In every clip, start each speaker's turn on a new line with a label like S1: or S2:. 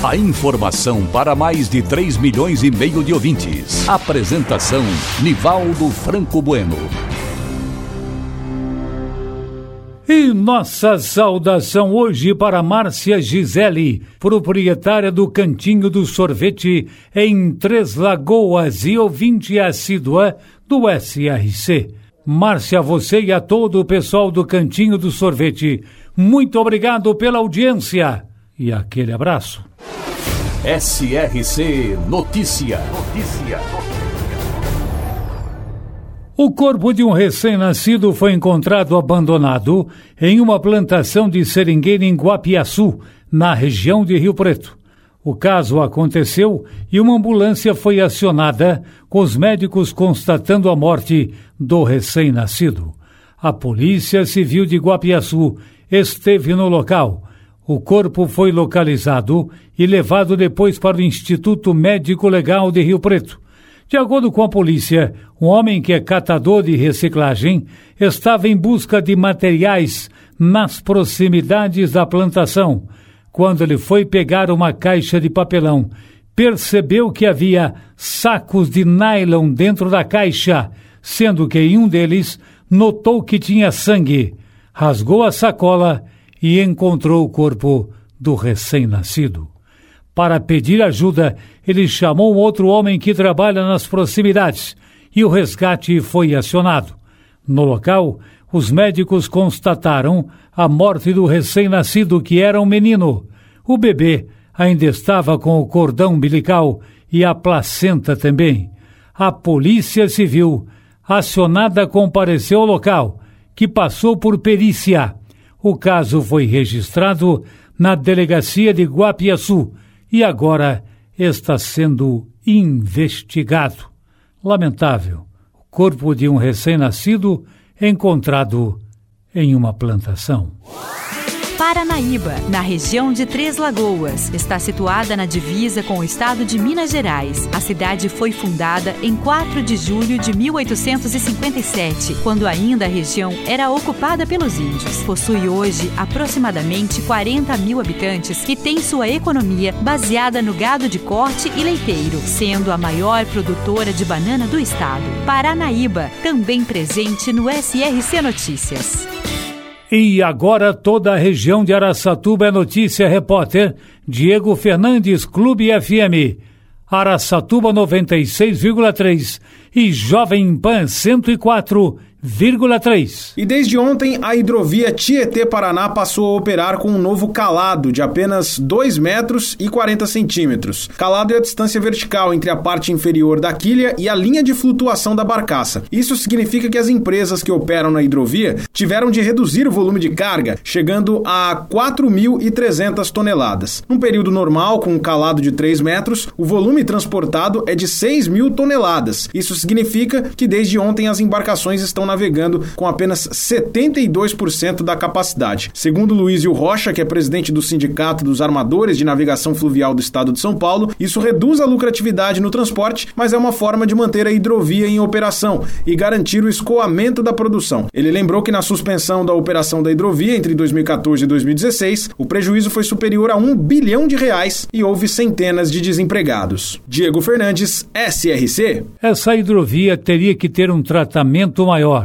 S1: A informação para mais de 3 milhões e meio de ouvintes. Apresentação Nivaldo Franco Bueno.
S2: E nossa saudação hoje para Márcia Gisele, proprietária do Cantinho do Sorvete em Três Lagoas e ouvinte assídua do SRC. Márcia, você e a todo o pessoal do Cantinho do Sorvete, muito obrigado pela audiência e aquele abraço.
S1: SRC Notícia. Notícia.
S2: O corpo de um recém-nascido foi encontrado abandonado em uma plantação de seringueira em Guapiaçu, na região de Rio Preto. O caso aconteceu e uma ambulância foi acionada, com os médicos constatando a morte do recém-nascido. A Polícia Civil de Guapiaçu esteve no local. O corpo foi localizado e levado depois para o Instituto Médico Legal de Rio Preto. De acordo com a polícia, um homem que é catador de reciclagem estava em busca de materiais nas proximidades da plantação. Quando ele foi pegar uma caixa de papelão, percebeu que havia sacos de nylon dentro da caixa, sendo que em um deles notou que tinha sangue. Rasgou a sacola e encontrou o corpo do recém-nascido. Para pedir ajuda, ele chamou outro homem que trabalha nas proximidades e o resgate foi acionado. No local, os médicos constataram a morte do recém-nascido, que era um menino. O bebê ainda estava com o cordão umbilical e a placenta também. A Polícia Civil, acionada, compareceu ao local, que passou por perícia. O caso foi registrado na delegacia de Guapiaçu e agora está sendo investigado. Lamentável, o corpo de um recém-nascido encontrado em uma plantação.
S3: Paranaíba, na região de Três Lagoas. Está situada na divisa com o estado de Minas Gerais. A cidade foi fundada em 4 de julho de 1857, quando ainda a região era ocupada pelos índios. Possui hoje aproximadamente 40 mil habitantes e tem sua economia baseada no gado de corte e leiteiro, sendo a maior produtora de banana do estado. Paranaíba, também presente no SRC Notícias.
S2: E agora toda a região de Araçatuba é notícia, repórter Diego Fernandes, Clube FM. Araçatuba 96,3 e Jovem Pan 104 1,3.
S4: E desde ontem, a hidrovia Tietê Paraná passou a operar com um novo calado de apenas 2 metros e 40 centímetros. Calado é a distância vertical entre a parte inferior da quilha e a linha de flutuação da barcaça. Isso significa que as empresas que operam na hidrovia tiveram de reduzir o volume de carga, chegando a 4.300 toneladas. Num período normal, com um calado de 3 metros, o volume transportado é de 6 mil toneladas. Isso significa que desde ontem as embarcações estão navegando com apenas 72% da capacidade. Segundo Luizio Rocha, que é presidente do Sindicato dos Armadores de Navegação Fluvial do Estado de São Paulo, isso reduz a lucratividade no transporte, mas é uma forma de manter a hidrovia em operação e garantir o escoamento da produção. Ele lembrou que na suspensão da operação da hidrovia entre 2014 e 2016, o prejuízo foi superior a um bilhão de reais e houve centenas de desempregados. Diego Fernandes, SRC.
S2: Essa hidrovia teria que ter um tratamento maior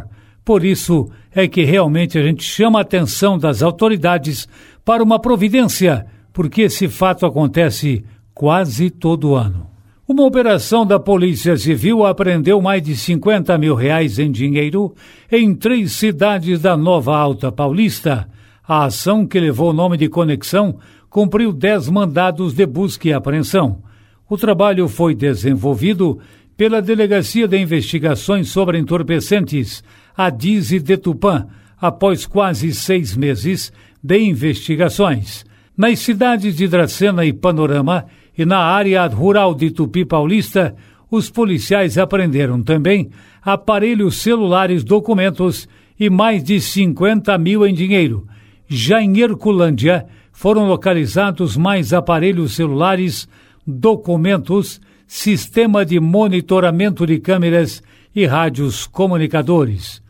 S2: por isso é que realmente a gente chama a atenção das autoridades para uma providência, porque esse fato acontece quase todo ano. Uma operação da Polícia Civil apreendeu mais de 50 mil reais em dinheiro em três cidades da Nova Alta Paulista. A ação, que levou o nome de Conexão, cumpriu dez mandados de busca e apreensão. O trabalho foi desenvolvido pela Delegacia de Investigações sobre Entorpecentes, a Dize de Tupã, após quase seis meses de investigações. Nas cidades de Dracena e Panorama e na área rural de Tupi Paulista, os policiais apreenderam também aparelhos celulares, documentos e mais de 50 mil em dinheiro. Já em Herculândia, foram localizados mais aparelhos celulares, documentos, sistema de monitoramento de câmeras e rádios comunicadores.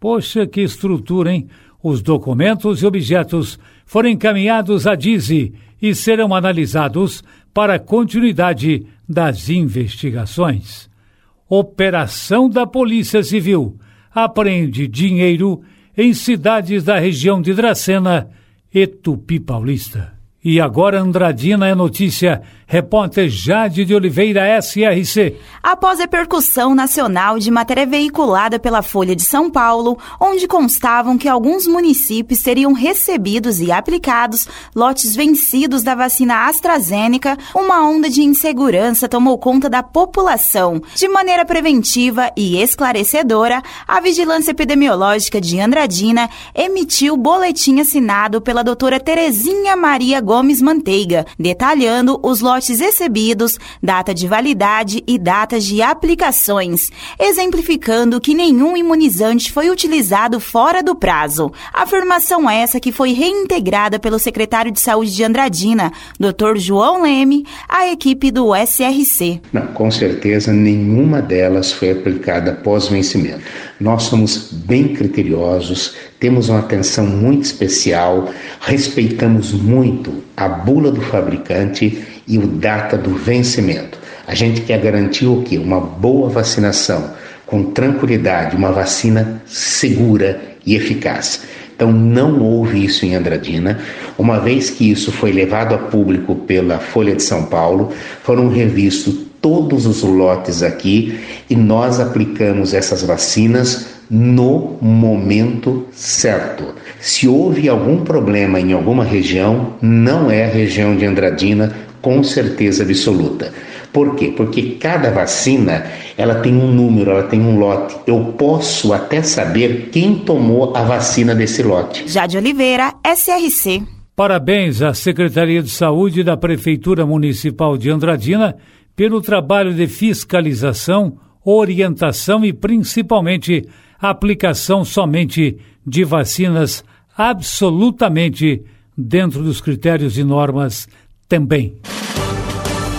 S2: Poxa, que estrutura, hein? Os documentos e objetos foram encaminhados à DIZI e serão analisados para continuidade das investigações. Operação da Polícia Civil apreende dinheiro em cidades da região de Dracena e Tupi Paulista. E agora Andradina é notícia. Repórter Jade de Oliveira, SRC.
S5: Após repercussão nacional de matéria veiculada pela Folha de São Paulo, onde constavam que alguns municípios teriam recebidos e aplicados lotes vencidos da vacina AstraZeneca, uma onda de insegurança tomou conta da população. De maneira preventiva e esclarecedora, a Vigilância Epidemiológica de Andradina emitiu boletim assinado pela doutora Terezinha Maria Gomes Manteiga, detalhando os lotes recebidos, data de validade e datas de aplicações, exemplificando que nenhum imunizante foi utilizado fora do prazo. Afirmação essa que foi reintegrada pelo secretário de Saúde de Andradina, Dr. João Leme, à equipe do SRC.
S6: Não, com certeza nenhuma delas foi aplicada após vencimento. Nós somos bem criteriosos, temos uma atenção muito especial, respeitamos muito a bula do fabricante e o data do vencimento. A gente quer garantir o quê? Uma boa vacinação, com tranquilidade, uma vacina segura e eficaz. Então não houve isso em Andradina. Uma vez que isso foi levado a público pela Folha de São Paulo, foram revistos todos os lotes aqui e nós aplicamos essas vacinas no momento certo. Se houve algum problema em alguma região, não é a região de Andradina, com certeza absoluta. Por quê? Porque cada vacina ela tem um número, ela tem um lote. Eu posso até saber quem tomou a vacina desse lote.
S5: Jade Oliveira, SRC.
S2: Parabéns à Secretaria de Saúde da Prefeitura Municipal de Andradina pelo trabalho de fiscalização, orientação e principalmente aplicação somente de vacinas absolutamente dentro dos critérios e normas também.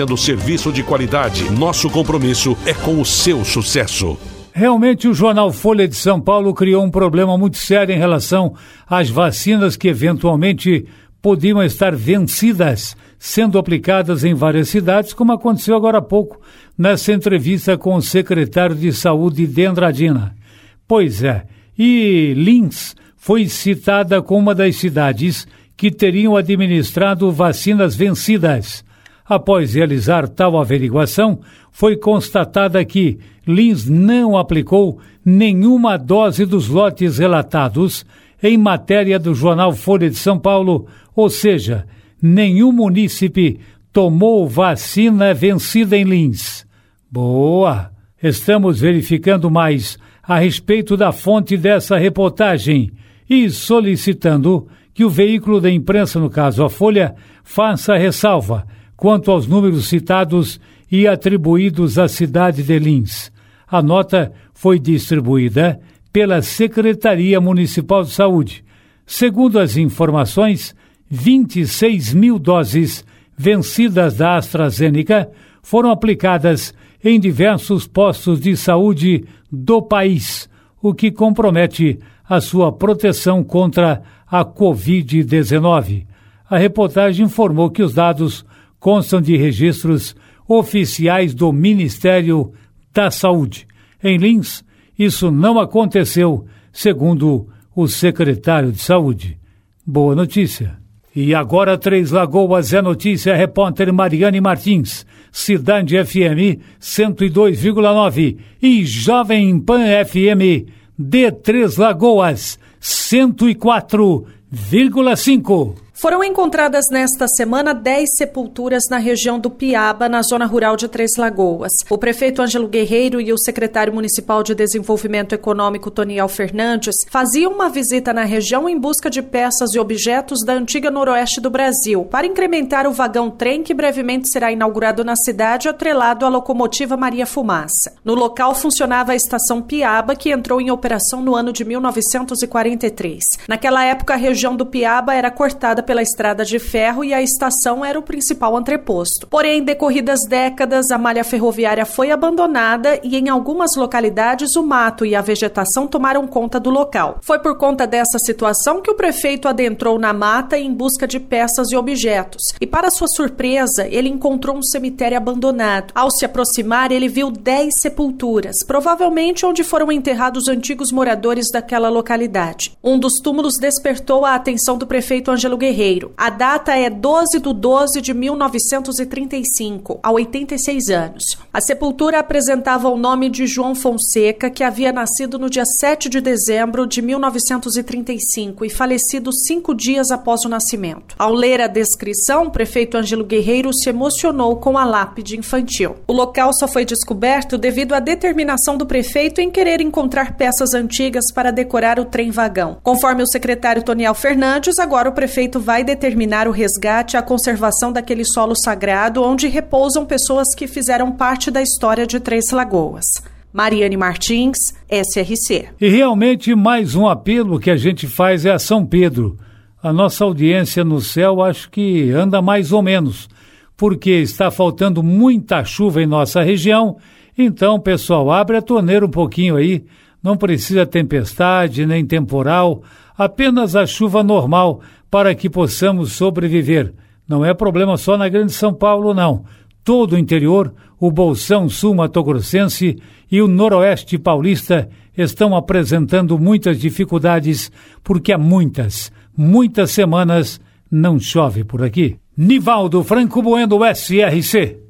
S1: oferecendo serviço de qualidade. Nosso compromisso é com o seu sucesso.
S2: Realmente, o jornal Folha de São Paulo criou um problema muito sério em relação às vacinas que eventualmente podiam estar vencidas, sendo aplicadas em várias cidades, como aconteceu agora há pouco nessa entrevista com o secretário de Saúde de Andradina. Pois é, e Lins foi citada como uma das cidades que teriam administrado vacinas vencidas. Após realizar tal averiguação, foi constatada que Lins não aplicou nenhuma dose dos lotes relatados em matéria do jornal Folha de São Paulo, ou seja, nenhum munícipe tomou vacina vencida em Lins. Boa! Estamos verificando mais a respeito da fonte dessa reportagem e solicitando que o veículo da imprensa, no caso a Folha, faça ressalva quanto aos números citados e atribuídos à cidade de Lins. A nota foi distribuída pela Secretaria Municipal de Saúde. Segundo as informações, 26 mil doses vencidas da AstraZeneca foram aplicadas em diversos postos de saúde do país, o que compromete a sua proteção contra a Covid-19. A reportagem informou que os dados constam de registros oficiais do Ministério da Saúde. Em Lins, isso não aconteceu, segundo o secretário de Saúde. Boa notícia. E agora Três Lagoas é notícia, repórter Mariane Martins, Cidade FM 102,9 e Jovem Pan FM de Três Lagoas 104,5.
S7: Foram encontradas nesta semana 10 sepulturas na região do Piaba, na zona rural de Três Lagoas. O prefeito Ângelo Guerreiro e o secretário municipal de Desenvolvimento Econômico, Toniel Fernandes, faziam uma visita na região em busca de peças e objetos da antiga noroeste do Brasil, para incrementar o vagão-trem que brevemente será inaugurado na cidade, atrelado à locomotiva Maria Fumaça. No local funcionava a estação Piaba, que entrou em operação no ano de 1943. Naquela época, a região do Piaba era cortada pela estrada de ferro e a estação era o principal entreposto. Porém, decorridas décadas, a malha ferroviária foi abandonada e em algumas localidades o mato e a vegetação tomaram conta do local. Foi por conta dessa situação que o prefeito adentrou na mata em busca de peças e objetos. E para sua surpresa, ele encontrou um cemitério abandonado. Ao se aproximar, ele viu 10 sepulturas, provavelmente onde foram enterrados antigos moradores daquela localidade. Um dos túmulos despertou a atenção do prefeito Ângelo Guerreiro Guerreiro. A data é 12 de 12 de 1935, há 86 anos. A sepultura apresentava o nome de João Fonseca, que havia nascido no dia 7 de dezembro de 1935 e falecido cinco dias após o nascimento. Ao ler a descrição, o prefeito Ângelo Guerreiro se emocionou com a lápide infantil. O local só foi descoberto devido à determinação do prefeito em querer encontrar peças antigas para decorar o trem-vagão. Conforme o secretário Toniel Fernandes, agora o prefeito vai vai determinar o resgate e a conservação daquele solo sagrado onde repousam pessoas que fizeram parte da história de Três Lagoas. Mariane Martins, SRC.
S2: E realmente mais um apelo que a gente faz é a São Pedro. A nossa audiência no céu acho que anda mais ou menos, porque está faltando muita chuva em nossa região. Então, pessoal, abre a torneira um pouquinho aí. Não precisa tempestade nem temporal, apenas a chuva normal para que possamos sobreviver. Não é problema só na Grande São Paulo, não. Todo o interior, o Bolsão Sul Mato Grossense e o Noroeste Paulista estão apresentando muitas dificuldades porque há muitas, muitas semanas não chove por aqui. Nivaldo Franco Bueno, SRC.